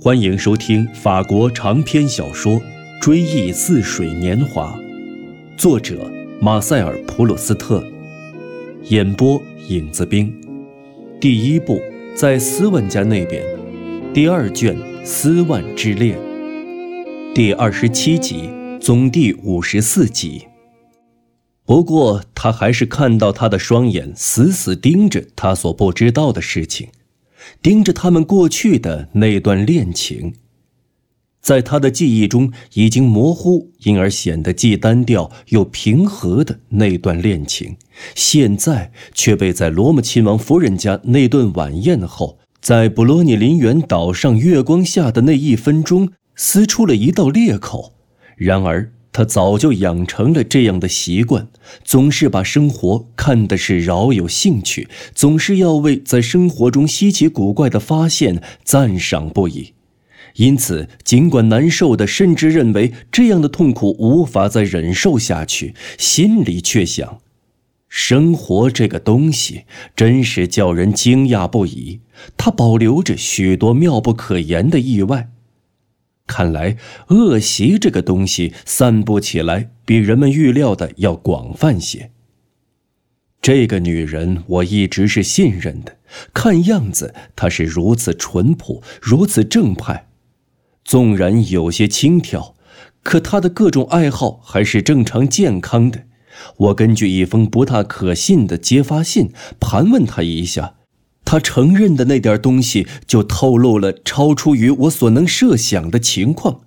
欢迎收听法国长篇小说《追忆似水年华》，作者马塞尔·普鲁斯特，演播影子兵。第一部在斯万家那边，第二卷《斯万之恋》，第二十七集，总第五十四集。不过，他还是看到他的双眼死死盯着他所不知道的事情。盯着他们过去的那段恋情，在他的记忆中已经模糊，因而显得既单调又平和的那段恋情，现在却被在罗姆亲王夫人家那顿晚宴后，在布罗涅林园岛上月光下的那一分钟撕出了一道裂口。然而。他早就养成了这样的习惯，总是把生活看的是饶有兴趣，总是要为在生活中稀奇古怪的发现赞赏不已。因此，尽管难受的甚至认为这样的痛苦无法再忍受下去，心里却想：生活这个东西真是叫人惊讶不已，它保留着许多妙不可言的意外。看来恶习这个东西散布起来比人们预料的要广泛些。这个女人我一直是信任的，看样子她是如此淳朴，如此正派，纵然有些轻佻，可她的各种爱好还是正常健康的。我根据一封不大可信的揭发信盘问她一下。他承认的那点东西，就透露了超出于我所能设想的情况。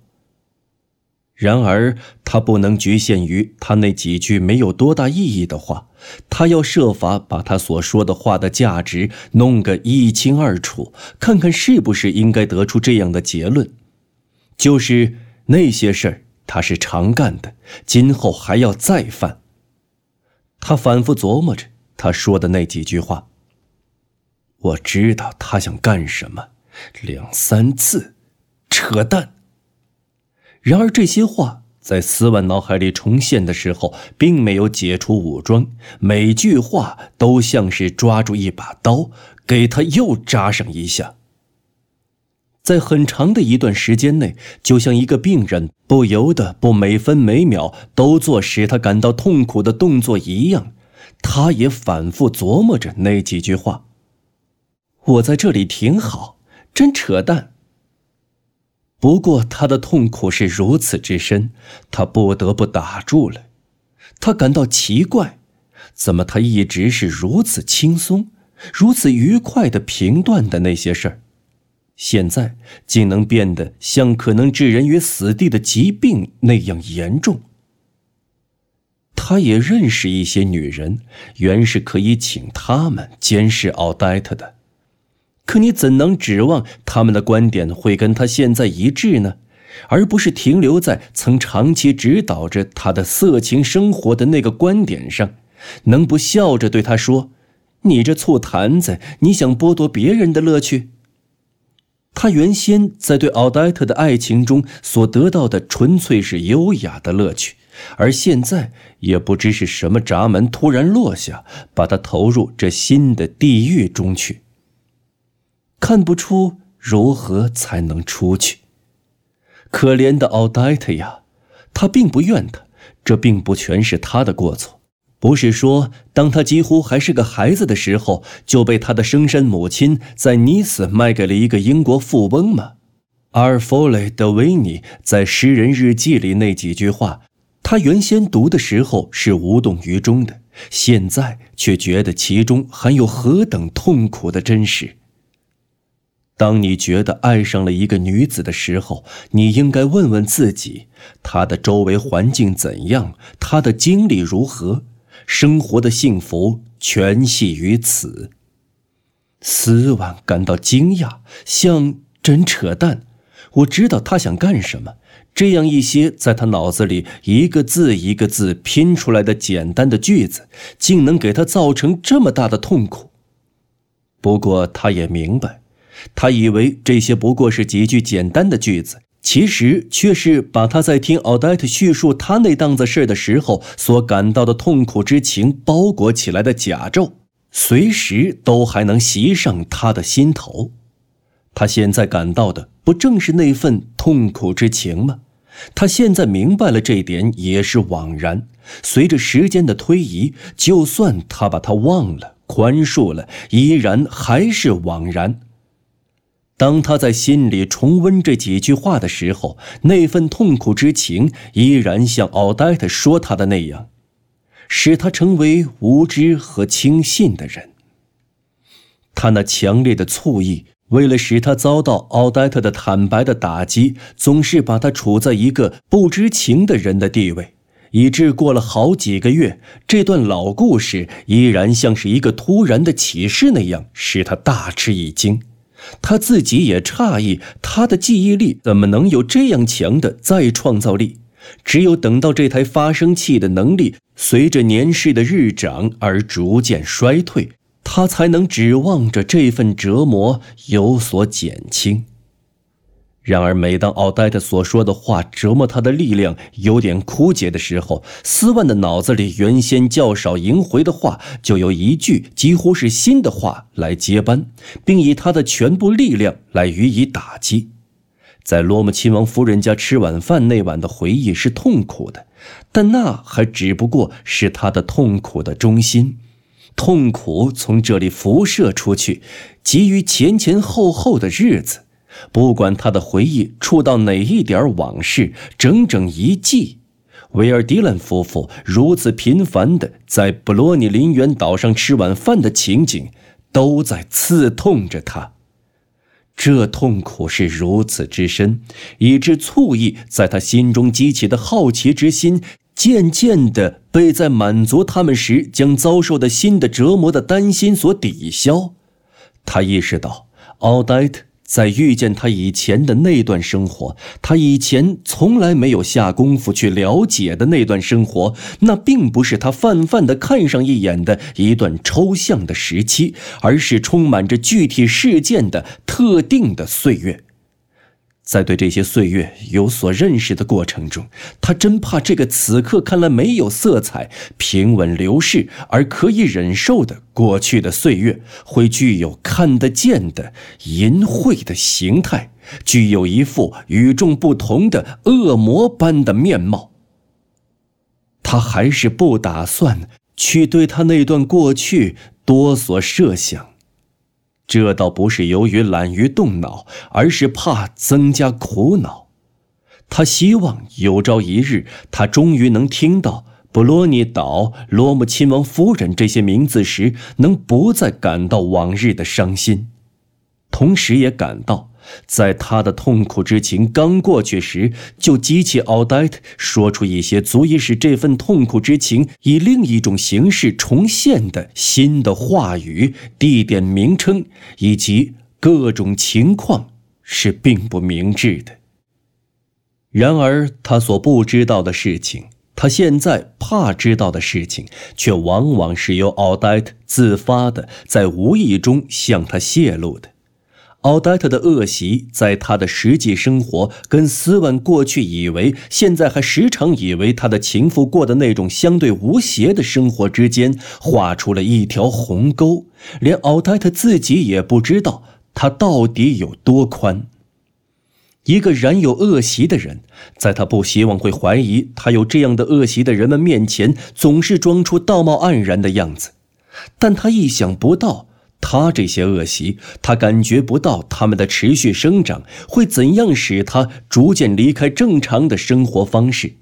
然而，他不能局限于他那几句没有多大意义的话，他要设法把他所说的话的价值弄个一清二楚，看看是不是应该得出这样的结论：就是那些事儿他是常干的，今后还要再犯。他反复琢磨着他说的那几句话。我知道他想干什么，两三次，扯淡。然而这些话在斯万脑海里重现的时候，并没有解除武装，每句话都像是抓住一把刀，给他又扎上一下。在很长的一段时间内，就像一个病人不由得不每分每秒都做使他感到痛苦的动作一样，他也反复琢磨着那几句话。我在这里挺好，真扯淡。不过他的痛苦是如此之深，他不得不打住了。他感到奇怪，怎么他一直是如此轻松、如此愉快的评断的那些事儿，现在竟能变得像可能置人于死地的疾病那样严重？他也认识一些女人，原是可以请他们监视奥黛特的。可你怎能指望他们的观点会跟他现在一致呢？而不是停留在曾长期指导着他的色情生活的那个观点上？能不笑着对他说：“你这醋坛子，你想剥夺别人的乐趣？”他原先在对奥黛特的爱情中所得到的纯粹是优雅的乐趣，而现在也不知是什么闸门突然落下，把他投入这新的地狱中去。看不出如何才能出去。可怜的奥黛特呀，他并不怨他，这并不全是他的过错。不是说，当他几乎还是个孩子的时候，就被他的生身母亲在尼斯卖给了一个英国富翁吗？阿尔弗雷德维尼在诗人日记里那几句话，他原先读的时候是无动于衷的，现在却觉得其中含有何等痛苦的真实。当你觉得爱上了一个女子的时候，你应该问问自己：她的周围环境怎样？她的经历如何？生活的幸福全系于此。斯万感到惊讶，像真扯淡。我知道他想干什么。这样一些在他脑子里一个字一个字拼出来的简单的句子，竟能给他造成这么大的痛苦。不过他也明白。他以为这些不过是几句简单的句子，其实却是把他在听奥黛特叙述他那档子事的时候所感到的痛苦之情包裹起来的甲胄，随时都还能袭上他的心头。他现在感到的不正是那份痛苦之情吗？他现在明白了这点也是枉然。随着时间的推移，就算他把他忘了、宽恕了，依然还是枉然。当他在心里重温这几句话的时候，那份痛苦之情依然像奥黛特说他的那样，使他成为无知和轻信的人。他那强烈的醋意。为了使他遭到奥黛特的坦白的打击，总是把他处在一个不知情的人的地位，以致过了好几个月，这段老故事依然像是一个突然的启示那样，使他大吃一惊。他自己也诧异，他的记忆力怎么能有这样强的再创造力？只有等到这台发声器的能力随着年事的日长而逐渐衰退。他才能指望着这份折磨有所减轻。然而，每当奥黛特所说的话折磨他的力量有点枯竭的时候，斯万的脑子里原先较少萦回的话，就有一句几乎是新的话来接班，并以他的全部力量来予以打击。在罗姆亲王夫人家吃晚饭那晚的回忆是痛苦的，但那还只不过是他的痛苦的中心。痛苦从这里辐射出去，给予前前后后的日子，不管他的回忆触到哪一点往事，整整一季，维尔迪兰夫妇如此频繁的在布罗尼林园岛上吃晚饭的情景，都在刺痛着他。这痛苦是如此之深，以致醋意在他心中激起的好奇之心。渐渐地被在满足他们时将遭受的新的折磨的担心所抵消，他意识到，奥黛特在遇见他以前的那段生活，他以前从来没有下功夫去了解的那段生活，那并不是他泛泛的看上一眼的一段抽象的时期，而是充满着具体事件的特定的岁月。在对这些岁月有所认识的过程中，他真怕这个此刻看来没有色彩、平稳流逝而可以忍受的过去的岁月，会具有看得见的淫秽的形态，具有一副与众不同的恶魔般的面貌。他还是不打算去对他那段过去多所设想。这倒不是由于懒于动脑，而是怕增加苦恼。他希望有朝一日，他终于能听到布罗尼岛、罗姆亲王夫人这些名字时，能不再感到往日的伤心，同时也感到。在他的痛苦之情刚过去时，就激起奥黛特说出一些足以使这份痛苦之情以另一种形式重现的新的话语、地点名称以及各种情况，是并不明智的。然而，他所不知道的事情，他现在怕知道的事情，却往往是由奥黛特自发的在无意中向他泄露的。奥黛特的恶习，在他的实际生活跟斯万过去以为，现在还时常以为他的情妇过的那种相对无邪的生活之间，画出了一条鸿沟，连奥黛特自己也不知道他到底有多宽。一个染有恶习的人，在他不希望会怀疑他有这样的恶习的人们面前，总是装出道貌岸然的样子，但他意想不到。他这些恶习，他感觉不到他们的持续生长会怎样使他逐渐离开正常的生活方式。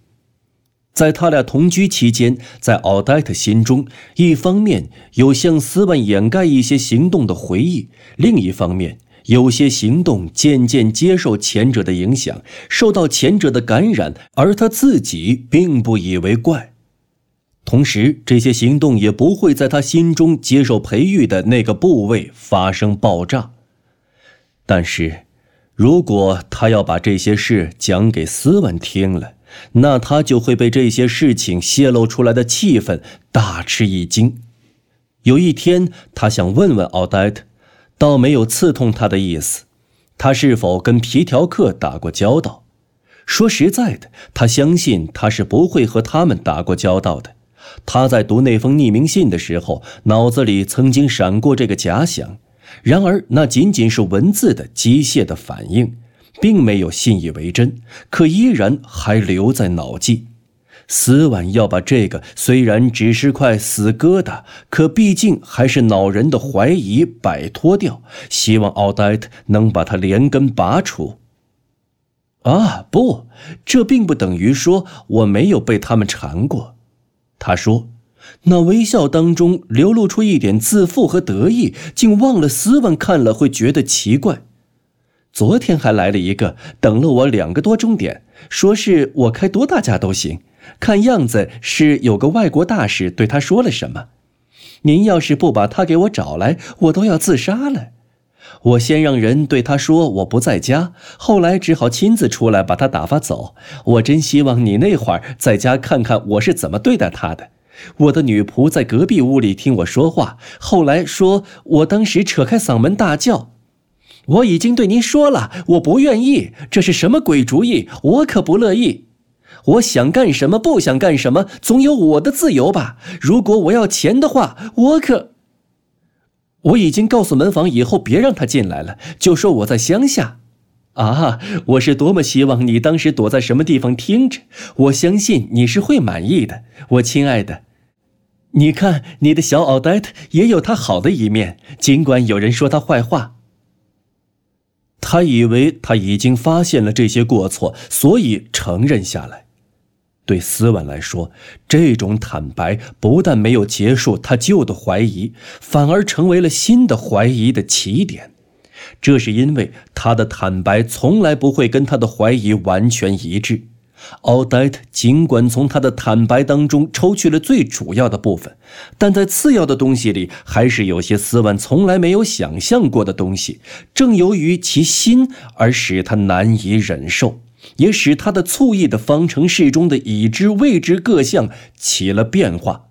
在他俩同居期间，在奥黛特心中，一方面有向斯万掩盖一些行动的回忆，另一方面有些行动渐渐接受前者的影响，受到前者的感染，而他自己并不以为怪。同时，这些行动也不会在他心中接受培育的那个部位发生爆炸。但是，如果他要把这些事讲给斯文听了，那他就会被这些事情泄露出来的气氛大吃一惊。有一天，他想问问奥黛特，倒没有刺痛他的意思，他是否跟皮条客打过交道？说实在的，他相信他是不会和他们打过交道的。他在读那封匿名信的时候，脑子里曾经闪过这个假想，然而那仅仅是文字的机械的反应，并没有信以为真，可依然还留在脑际。斯万要把这个虽然只是块死疙瘩，可毕竟还是恼人的怀疑摆脱掉，希望奥黛特能把它连根拔除。啊，不，这并不等于说我没有被他们缠过。他说，那微笑当中流露出一点自负和得意，竟忘了斯万看了会觉得奇怪。昨天还来了一个，等了我两个多钟点，说是我开多大家都行。看样子是有个外国大使对他说了什么。您要是不把他给我找来，我都要自杀了。我先让人对他说我不在家，后来只好亲自出来把他打发走。我真希望你那会儿在家看看我是怎么对待他的。我的女仆在隔壁屋里听我说话，后来说我当时扯开嗓门大叫。我已经对您说了，我不愿意，这是什么鬼主意？我可不乐意。我想干什么，不想干什么，总有我的自由吧。如果我要钱的话，我可……我已经告诉门房，以后别让他进来了，就说我在乡下。啊，我是多么希望你当时躲在什么地方听着，我相信你是会满意的，我亲爱的。你看，你的小奥黛特也有他好的一面，尽管有人说他坏话。他以为他已经发现了这些过错，所以承认下来。对斯万来说，这种坦白不但没有结束他旧的怀疑，反而成为了新的怀疑的起点。这是因为他的坦白从来不会跟他的怀疑完全一致。奥黛特尽管从他的坦白当中抽去了最主要的部分，但在次要的东西里还是有些斯万从来没有想象过的东西。正由于其心而使他难以忍受，也使他的醋意的方程式中的已知未知各项起了变化。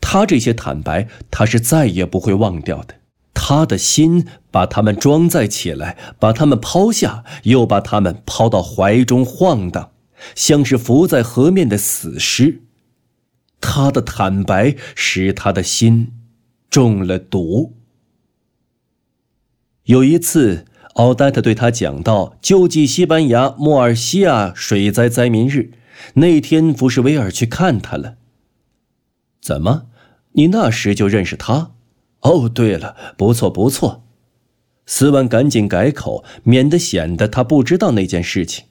他这些坦白，他是再也不会忘掉的。他的心把他们装载起来，把他们抛下，又把他们抛到怀中晃荡。像是浮在河面的死尸，他的坦白使他的心中了毒。有一次，奥黛特对他讲到救济西班牙莫尔西亚水灾灾民日那天，福什威尔去看他了。怎么，你那时就认识他？哦，对了，不错不错。斯万赶紧改口，免得显得他不知道那件事情。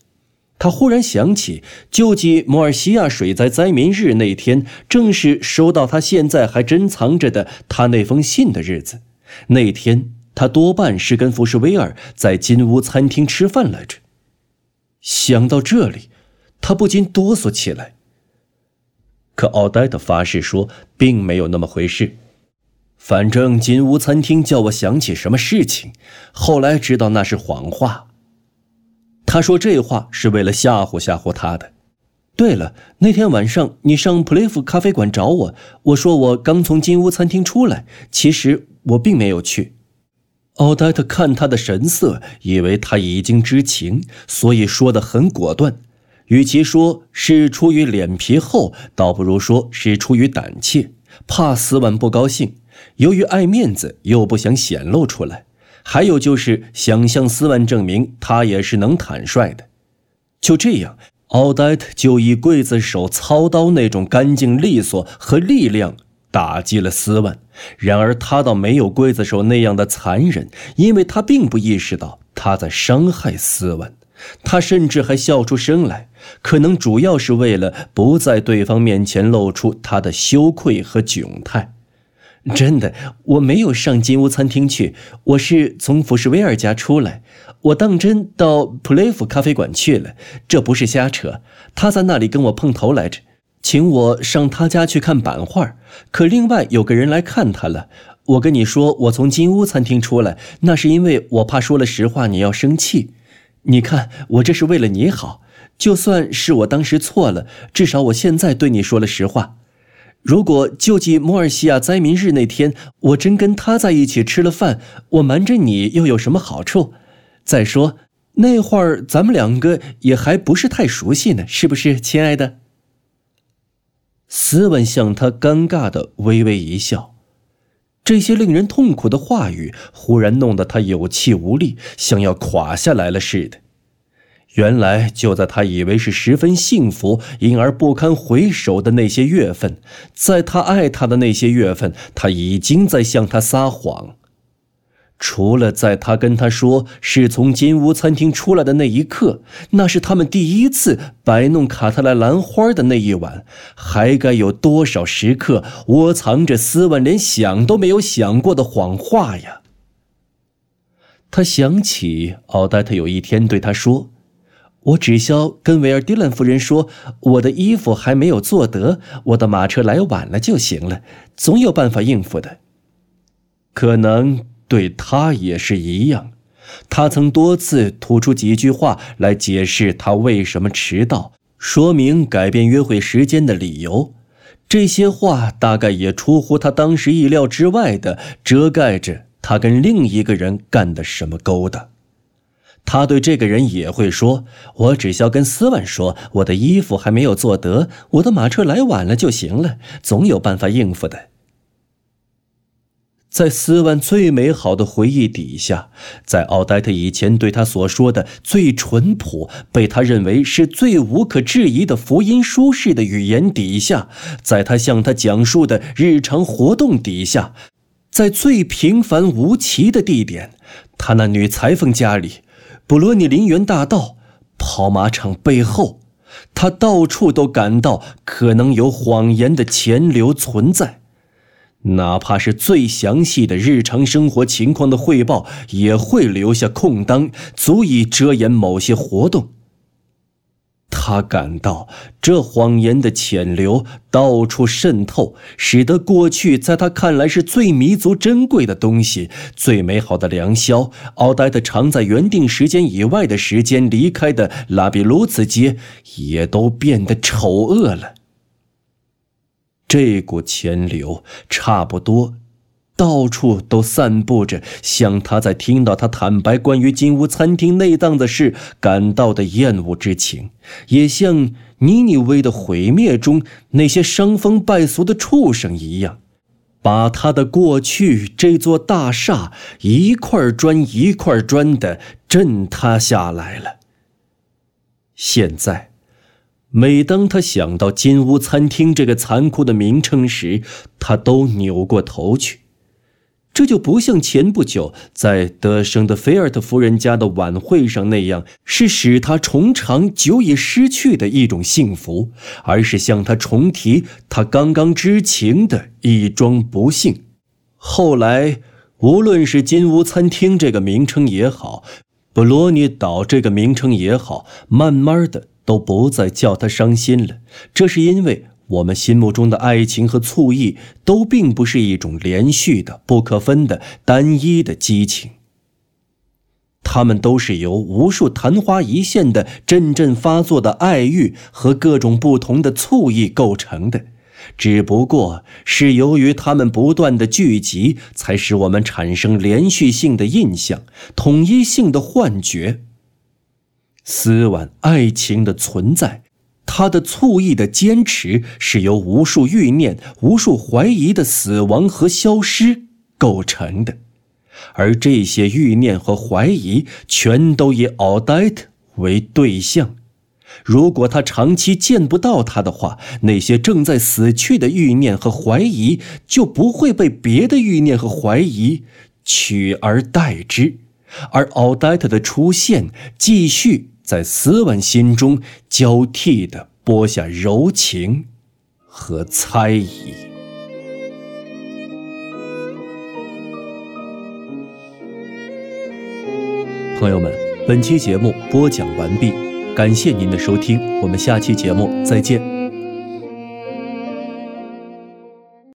他忽然想起，救济莫尔西亚水灾灾民日那天，正是收到他现在还珍藏着的他那封信的日子。那天他多半是跟福士威尔在金屋餐厅吃饭来着。想到这里，他不禁哆嗦起来。可奥黛特发誓说，并没有那么回事。反正金屋餐厅叫我想起什么事情，后来知道那是谎话。他说这话是为了吓唬吓唬他的。对了，那天晚上你上普雷夫咖啡馆找我，我说我刚从金屋餐厅出来，其实我并没有去。奥黛特看他的神色，以为他已经知情，所以说的很果断。与其说是出于脸皮厚，倒不如说是出于胆怯，怕斯万不高兴，由于爱面子又不想显露出来。还有就是想向斯万证明他也是能坦率的，就这样，奥黛特就以刽子手操刀那种干净利索和力量打击了斯万。然而他倒没有刽子手那样的残忍，因为他并不意识到他在伤害斯万，他甚至还笑出声来，可能主要是为了不在对方面前露出他的羞愧和窘态。真的，我没有上金屋餐厅去，我是从福士威尔家出来，我当真到普雷夫咖啡馆去了，这不是瞎扯。他在那里跟我碰头来着，请我上他家去看版画。可另外有个人来看他了。我跟你说，我从金屋餐厅出来，那是因为我怕说了实话你要生气。你看，我这是为了你好，就算是我当时错了，至少我现在对你说了实话。如果救济摩尔西亚灾民日那天，我真跟他在一起吃了饭，我瞒着你又有什么好处？再说那会儿咱们两个也还不是太熟悉呢，是不是，亲爱的？斯文向他尴尬的微微一笑，这些令人痛苦的话语忽然弄得他有气无力，像要垮下来了似的。原来，就在他以为是十分幸福，因而不堪回首的那些月份，在他爱他的那些月份，他已经在向他撒谎。除了在他跟他说是从金屋餐厅出来的那一刻，那是他们第一次摆弄卡特莱兰花的那一晚，还该有多少时刻窝藏着斯万连想都没有想过的谎话呀？他想起奥黛特有一天对他说：“我只消跟维尔迪兰夫人说，我的衣服还没有做得，我的马车来晚了就行了，总有办法应付的。”可能。对他也是一样，他曾多次吐出几句话来解释他为什么迟到，说明改变约会时间的理由。这些话大概也出乎他当时意料之外的遮盖着他跟另一个人干的什么勾当。他对这个人也会说：“我只需要跟斯万说，我的衣服还没有做得，我的马车来晚了就行了，总有办法应付的。”在斯万最美好的回忆底下，在奥黛特以前对他所说的最淳朴、被他认为是最无可置疑的福音书式的语言底下，在他向他讲述的日常活动底下，在最平凡无奇的地点，他那女裁缝家里，布罗尼林园大道，跑马场背后，他到处都感到可能有谎言的潜流存在。哪怕是最详细的日常生活情况的汇报，也会留下空当，足以遮掩某些活动。他感到这谎言的潜流到处渗透，使得过去在他看来是最弥足珍贵的东西、最美好的良宵——奥黛特常在原定时间以外的时间离开的拉比卢茨街，也都变得丑恶了。这股潜流差不多，到处都散布着像他在听到他坦白关于金屋餐厅内档的事感到的厌恶之情，也像尼尼微的毁灭中那些伤风败俗的畜生一样，把他的过去这座大厦一块砖一块砖的震塌下来了。现在。每当他想到“金屋餐厅”这个残酷的名称时，他都扭过头去。这就不像前不久在德生的菲尔特夫人家的晚会上那样，是使他重尝久已失去的一种幸福，而是向他重提他刚刚知情的一桩不幸。后来，无论是“金屋餐厅”这个名称也好，布罗尼岛这个名称也好，慢慢的。都不再叫他伤心了，这是因为我们心目中的爱情和醋意都并不是一种连续的、不可分的、单一的激情，它们都是由无数昙花一现的阵阵发作的爱欲和各种不同的醋意构成的，只不过是由于它们不断的聚集，才使我们产生连续性的印象、统一性的幻觉。斯万爱情的存在，他的醋意的坚持，是由无数欲念、无数怀疑的死亡和消失构成的，而这些欲念和怀疑，全都以奥黛特为对象。如果他长期见不到他的话，那些正在死去的欲念和怀疑，就不会被别的欲念和怀疑取而代之，而奥黛特的出现，继续。在斯文心中交替的播下柔情和猜疑。朋友们，本期节目播讲完毕，感谢您的收听，我们下期节目再见。